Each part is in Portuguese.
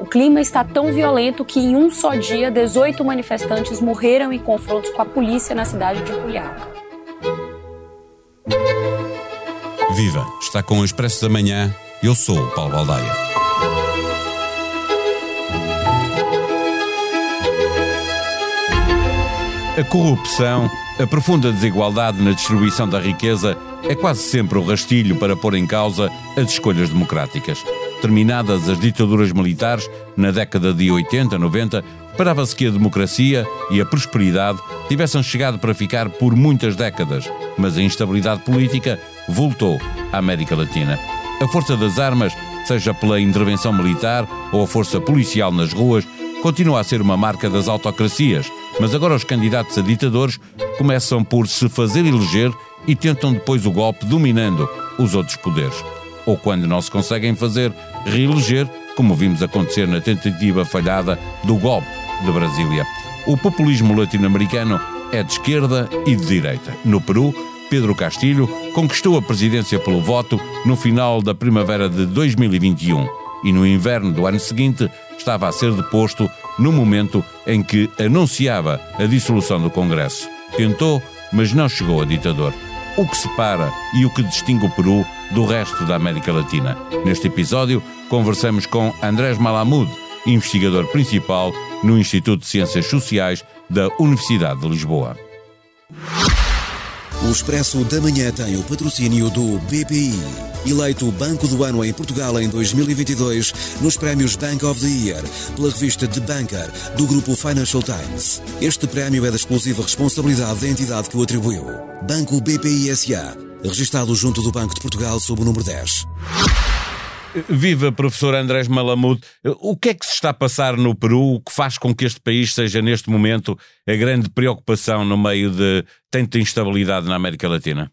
O clima está tão violento que em um só dia 18 manifestantes morreram em confrontos com a polícia na cidade de Culiaca. Viva! Está com o Expresso da Manhã. Eu sou o Paulo Baldaia. A corrupção, a profunda desigualdade na distribuição da riqueza é quase sempre o rastilho para pôr em causa as escolhas democráticas. Terminadas as ditaduras militares, na década de 80, 90, esperava-se que a democracia e a prosperidade tivessem chegado para ficar por muitas décadas, mas a instabilidade política voltou à América Latina. A força das armas, seja pela intervenção militar ou a força policial nas ruas, continua a ser uma marca das autocracias, mas agora os candidatos a ditadores começam por se fazer eleger e tentam depois o golpe dominando os outros poderes. Ou quando não se conseguem fazer reeleger, como vimos acontecer na tentativa falhada do golpe de Brasília. O populismo latino-americano é de esquerda e de direita. No Peru, Pedro Castilho conquistou a presidência pelo voto no final da primavera de 2021 e no inverno do ano seguinte estava a ser deposto no momento em que anunciava a dissolução do Congresso. Tentou, mas não chegou a ditador. O que separa e o que distingue o Peru do resto da América Latina. Neste episódio, conversamos com Andrés Malamud, investigador principal no Instituto de Ciências Sociais da Universidade de Lisboa. O Expresso da Manhã tem o patrocínio do BPI, eleito Banco do Ano em Portugal em 2022 nos prémios Bank of the Year pela revista The Banker do grupo Financial Times. Este prémio é da exclusiva responsabilidade da entidade que o atribuiu. Banco BPI SA, registado junto do Banco de Portugal sob o número 10. Viva, professor Andrés Malamud. O que é que se está a passar no Peru que faz com que este país seja, neste momento, a grande preocupação no meio de tanta instabilidade na América Latina?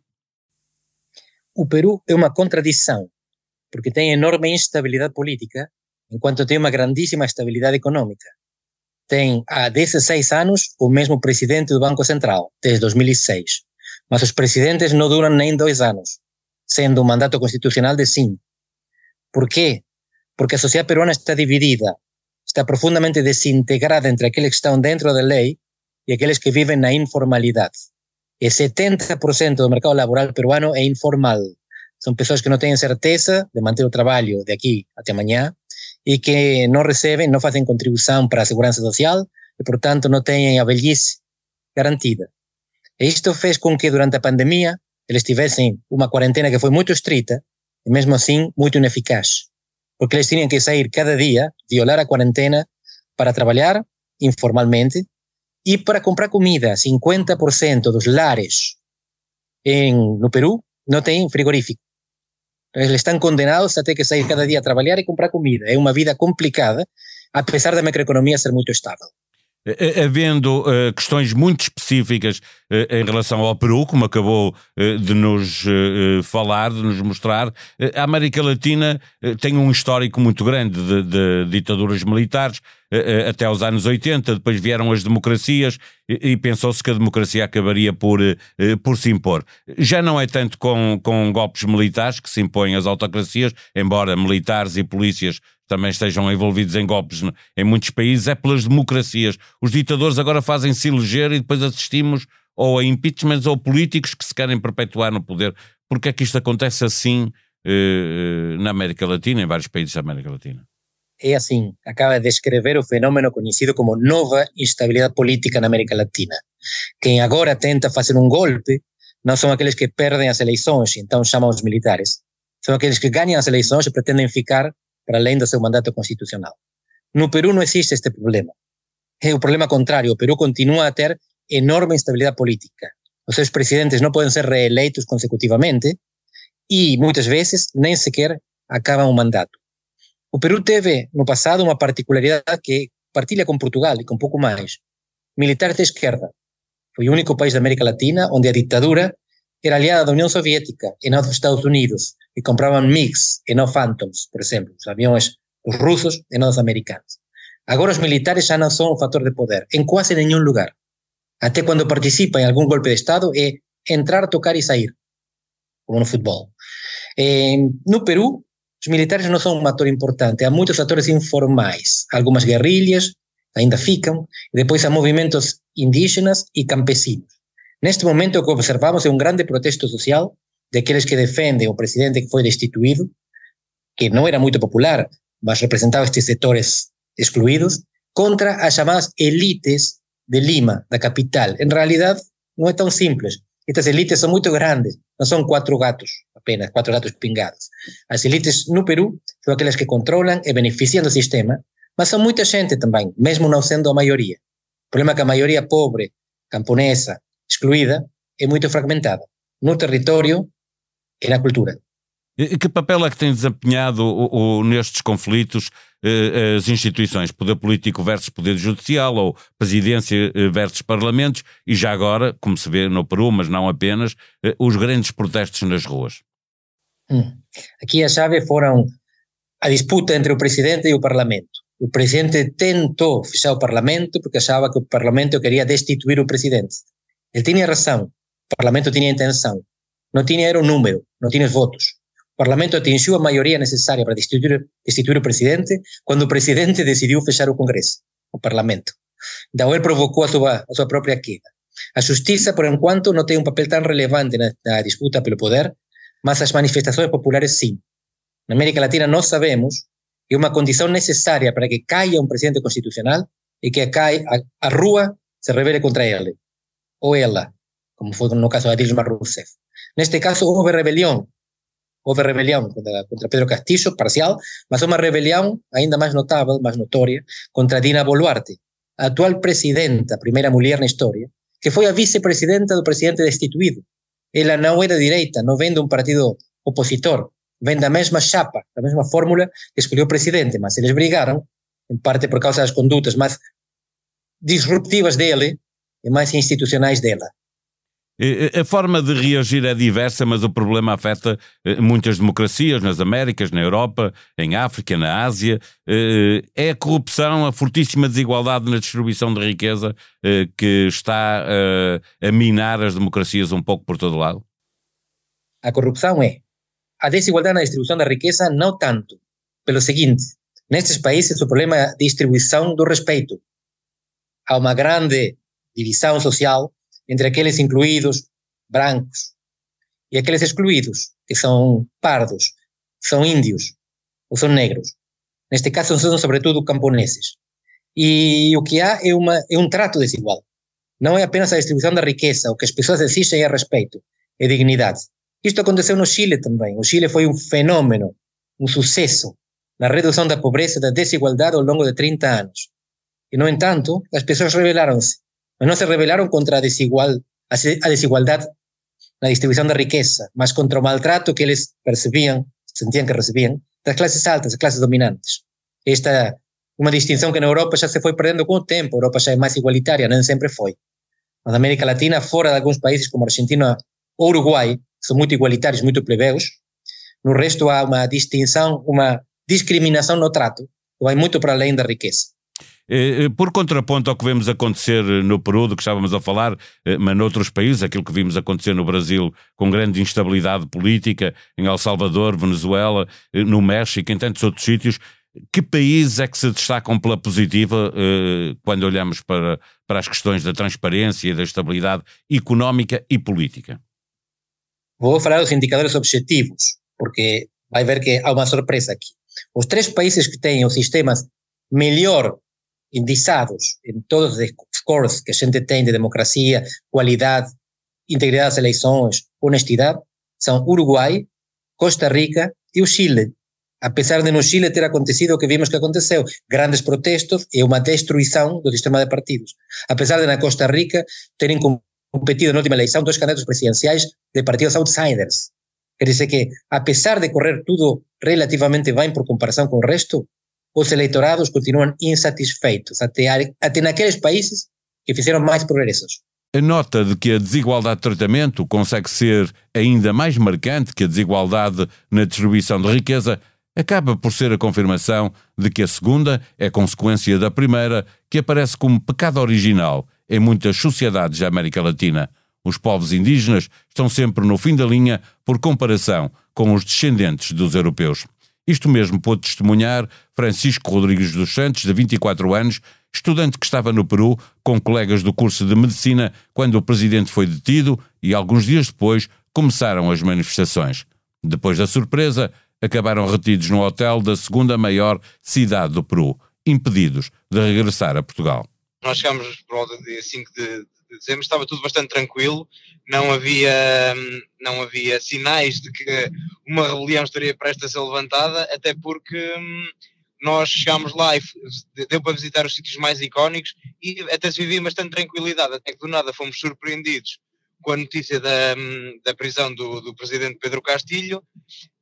O Peru é uma contradição, porque tem enorme instabilidade política, enquanto tem uma grandíssima estabilidade econômica. Tem há 16 anos o mesmo presidente do Banco Central, desde 2006. Mas os presidentes não duram nem dois anos, sendo um mandato constitucional de cinco. ¿Por qué? Porque a sociedade peruana está dividida, está profundamente desintegrada entre aqueles que estão dentro da lei e aqueles que vivem na informalidade. E 70% do mercado laboral peruano é informal. São pessoas que não têm certeza de manter o trabalho de aqui até amanhã e que não recebem, não fazem contribuição para a segurança social e, portanto, não têm a velhice garantida. E isto fez com que, durante a pandemia, eles tivessem uma quarentena que foi muito estrita e mesmo assim muito ineficaz, porque eles tinham que sair cada dia, violar a quarentena para trabalhar informalmente e para comprar comida. 50% dos lares no Peru não têm frigorífico. Eles estão condenados a ter que sair cada dia a trabalhar e comprar comida. É uma vida complicada, apesar da macroeconomia ser muito estável. Havendo uh, questões muito específicas uh, em relação ao Peru, como acabou uh, de nos falar, de nos mostrar, a América Latina tem um histórico muito grande de, de ditaduras militares, até os anos 80, depois vieram as democracias e, e pensou-se que a democracia acabaria por, por se impor. Já não é tanto com, com golpes militares que se impõem as autocracias, embora militares e polícias também estejam envolvidos em golpes em muitos países, é pelas democracias. Os ditadores agora fazem-se eleger e depois assistimos ou a impeachments ou políticos que se querem perpetuar no poder. Porque é que isto acontece assim eh, na América Latina, em vários países da América Latina? É assim, acaba de descrever o fenómeno conhecido como nova instabilidade política na América Latina. Quem agora tenta fazer um golpe não são aqueles que perdem as eleições, então chamam os militares. São aqueles que ganham as eleições e pretendem ficar para além do seu mandato constitucional. No Peru não existe este problema. É o problema contrário. O Peru continua a ter enorme instabilidade política. Os seus presidentes não podem ser reeleitos consecutivamente e, muitas vezes, nem sequer acabam o mandato. O Peru teve, no passado, uma particularidade que partilha com Portugal e com pouco mais. Militares de esquerda. Foi o único país da América Latina onde a ditadura era aliada da União Soviética e não dos Estados Unidos, e compravam MiGs e não Phantoms, por exemplo, os aviões russos e não dos americanos. Agora os militares já não são um fator de poder em quase nenhum lugar. Até quando participam em algum golpe de Estado é entrar, tocar e sair, como no futebol. Eh, no Peru, os militares não são um ator importante, há muitos atores informais, algumas guerrilhas ainda ficam, e depois há movimentos indígenas e campesinos. Neste momento, o que observamos é um grande protesto social daqueles que defendem o presidente que foi destituído, que não era muito popular, mas representava estes setores excluídos, contra as chamadas elites de Lima, da capital. En realidade, não é tão simples. Estas elites são muito grandes, não são quatro gatos apenas, quatro gatos pingados. As elites no Peru são aquelas que controlam e beneficiam do sistema, mas são muita gente também, mesmo não sendo a maioria. O problema é que a maioria pobre, camponesa, excluída, é muito fragmentada no território e na cultura. E que papel é que tem desempenhado o, o, nestes conflitos eh, as instituições, poder político versus poder judicial ou presidência eh, versus parlamentos e já agora, como se vê no Peru, mas não apenas, eh, os grandes protestos nas ruas? Hum. Aqui a chave foram a disputa entre o presidente e o parlamento. O presidente tentou fechar o parlamento porque achava que o parlamento queria destituir o presidente. Ele tinha razão, o parlamento tinha intenção, não tinha era o número, não tinha os votos. O Parlamento atingiu a maioria necessária para destituir, destituir o presidente quando o presidente decidiu fechar o Congresso, o Parlamento. Então ele provocou a sua, a sua própria queda. A justiça, por enquanto, não tem um papel tão relevante na, na disputa pelo poder, mas as manifestações populares sim. Na América Latina nós sabemos que uma condição necessária para que caia um presidente constitucional é que a, a, a rua se revele contra ele, ou ela, como foi no caso de Dilma Rousseff. Neste caso, houve rebelião houve rebelião contra, contra Pedro Castillo, parcial, mas uma rebelião ainda mais notável, mais notória, contra Dina Boluarte, a atual presidenta, a primeira mulher na história, que foi a vice-presidenta do presidente destituído. Ela não da direita, não vem de um partido opositor, vem da mesma chapa, da mesma fórmula que escolheu o presidente, mas eles brigaram, em parte por causa das condutas mais disruptivas dele e mais institucionais dela. A forma de reagir é diversa, mas o problema afeta eh, muitas democracias nas Américas, na Europa, em África, na Ásia. Eh, é a corrupção, a fortíssima desigualdade na distribuição de riqueza eh, que está a minar as democracias um pouco por todo lado? A corrupção é. A desigualdade na distribuição da riqueza, não tanto. Pelo seguinte: nestes países, o problema é a distribuição do respeito. Há uma grande divisão social entre aqueles incluídos brancos e aqueles excluídos, que são pardos, são índios ou são negros. Neste caso, são sobretudo camponeses. E o que há é, uma, é um trato desigual. Não é apenas a distribuição da riqueza, o que as pessoas exigem é respeito, é dignidade. Isto aconteceu no Chile também. O Chile foi um fenômeno, um sucesso na redução da pobreza e da desigualdade ao longo de 30 anos. E, no entanto, as pessoas rebelaram-se mas não se rebelaram contra a, desigual, a desigualdade na distribuição da riqueza, mas contra o maltrato que eles percebiam, sentiam que recebiam, das classes altas, das classes dominantes. Esta uma distinção que na Europa já se foi perdendo com o tempo, a Europa já é mais igualitária, nem sempre foi. Na América Latina, fora de alguns países como Argentina ou Uruguai, são muito igualitários, muito plebeus, no resto há uma distinção, uma discriminação no trato, que vai muito para além da riqueza. Eh, eh, por contraponto ao que vemos acontecer no Peru, do que estávamos a falar, eh, mas noutros países, aquilo que vimos acontecer no Brasil com grande instabilidade política, em El Salvador, Venezuela, no México, em tantos outros sítios, que países é que se destacam pela positiva quando olhamos para, para as questões da transparência e da estabilidade económica e política? Vou falar dos indicadores objetivos, porque vai ver que há uma surpresa aqui. Os três países que têm os sistemas melhor indicados em todos os scores que a gente tem de democracia, qualidade, integridade das eleições, honestidade, são Uruguai, Costa Rica e o Chile. Apesar de no Chile ter acontecido o que vimos que aconteceu, grandes protestos e uma destruição do sistema de partidos. Apesar de na Costa Rica terem competido na última eleição dois candidatos presidenciais de partidos outsiders. Quer dizer que, apesar de correr tudo relativamente bem por comparação com o resto, os eleitorados continuam insatisfeitos, até, até naqueles países que fizeram mais progressos. A nota de que a desigualdade de tratamento consegue ser ainda mais marcante que a desigualdade na distribuição de riqueza acaba por ser a confirmação de que a segunda é consequência da primeira, que aparece como pecado original em muitas sociedades da América Latina. Os povos indígenas estão sempre no fim da linha por comparação com os descendentes dos europeus. Isto mesmo pôde testemunhar Francisco Rodrigues dos Santos, de 24 anos, estudante que estava no Peru com colegas do curso de medicina quando o presidente foi detido e alguns dias depois começaram as manifestações. Depois da surpresa, acabaram retidos no hotel da segunda maior cidade do Peru, impedidos de regressar a Portugal. Nós chegámos por volta dia 5 de, de dezembro, estava tudo bastante tranquilo, não havia, não havia sinais de que uma rebelião estaria prestes a ser levantada, até porque hum, nós chegámos lá e deu para visitar os sítios mais icónicos e até se vivia bastante tranquilidade, até que do nada fomos surpreendidos com a notícia da, hum, da prisão do, do presidente Pedro Castilho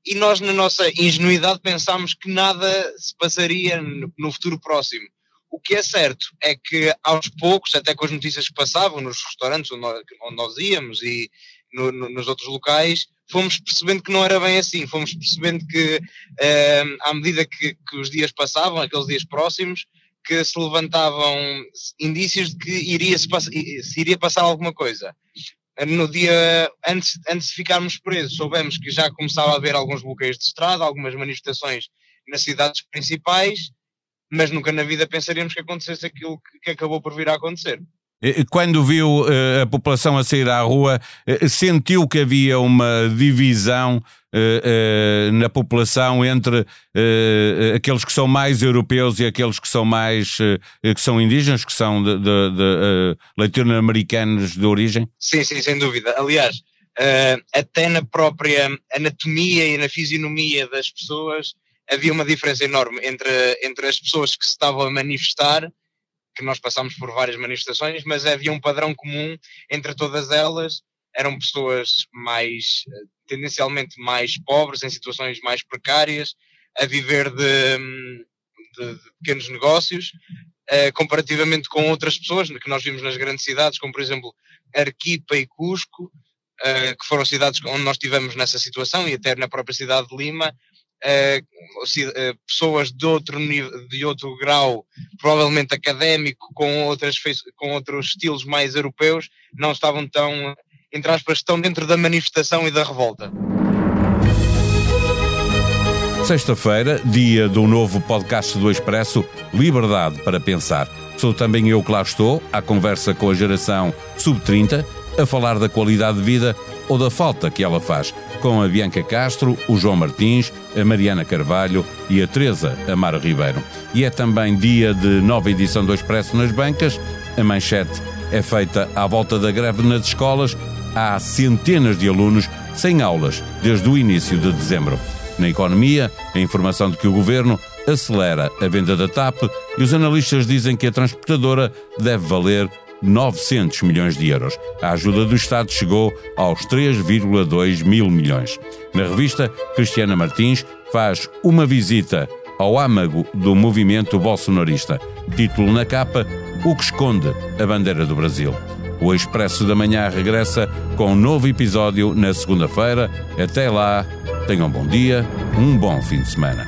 e nós na nossa ingenuidade pensámos que nada se passaria no, no futuro próximo. O que é certo é que aos poucos, até com as notícias que passavam nos restaurantes onde nós, onde nós íamos e no, no, nos outros locais, fomos percebendo que não era bem assim, fomos percebendo que eh, à medida que, que, os dias passavam, aqueles dias próximos, que se levantavam indícios de que iria se, se iria passar alguma coisa. No dia antes, antes de ficarmos presos, soubemos que já começava a haver alguns bloqueios de estrada, algumas manifestações nas cidades principais, mas nunca na vida pensaríamos que acontecesse aquilo que, acabou por vir a acontecer. Quando viu uh, a população a sair à rua, uh, sentiu que havia uma divisão uh, na população entre aqueles que são mais europeus e aqueles que são mais que são indígenas, que são de, de, de latino-americanos de origem? Sim, sim, sem dúvida. Aliás, até na própria anatomia e na fisionomia das pessoas havia uma diferença enorme entre, entre as pessoas que se estavam a manifestar que nós passámos por várias manifestações, mas havia um padrão comum entre todas elas. Eram pessoas mais, eh, tendencialmente mais pobres, em situações mais precárias, a viver de, de, de pequenos negócios, uh, comparativamente com outras pessoas que nós vimos nas grandes cidades, como por exemplo Arquipa e Cusco, uh, que foram cidades onde nós estivemos nessa situação, e até na própria cidade de Lima, pessoas de outro nível, de outro grau, provavelmente académico, com, outras, com outros estilos mais europeus, não estavam tão, entre aspas, estão dentro da manifestação e da revolta. Sexta-feira, dia do novo podcast do Expresso, Liberdade para Pensar. Sou também eu que lá estou, à conversa com a geração sub-30, a falar da qualidade de vida ou da falta que ela faz com a Bianca Castro, o João Martins, a Mariana Carvalho e a Teresa Amaro Ribeiro. E é também dia de nova edição do Expresso nas bancas. A manchete é feita à volta da greve nas escolas. Há centenas de alunos sem aulas desde o início de dezembro. Na economia, a informação de que o governo acelera a venda da TAP e os analistas dizem que a transportadora deve valer 900 milhões de euros. A ajuda do Estado chegou aos 3,2 mil milhões. Na revista, Cristiana Martins faz uma visita ao âmago do movimento bolsonarista. Título na capa: O que esconde a bandeira do Brasil. O Expresso da Manhã regressa com um novo episódio na segunda-feira. Até lá, tenham um bom dia, um bom fim de semana.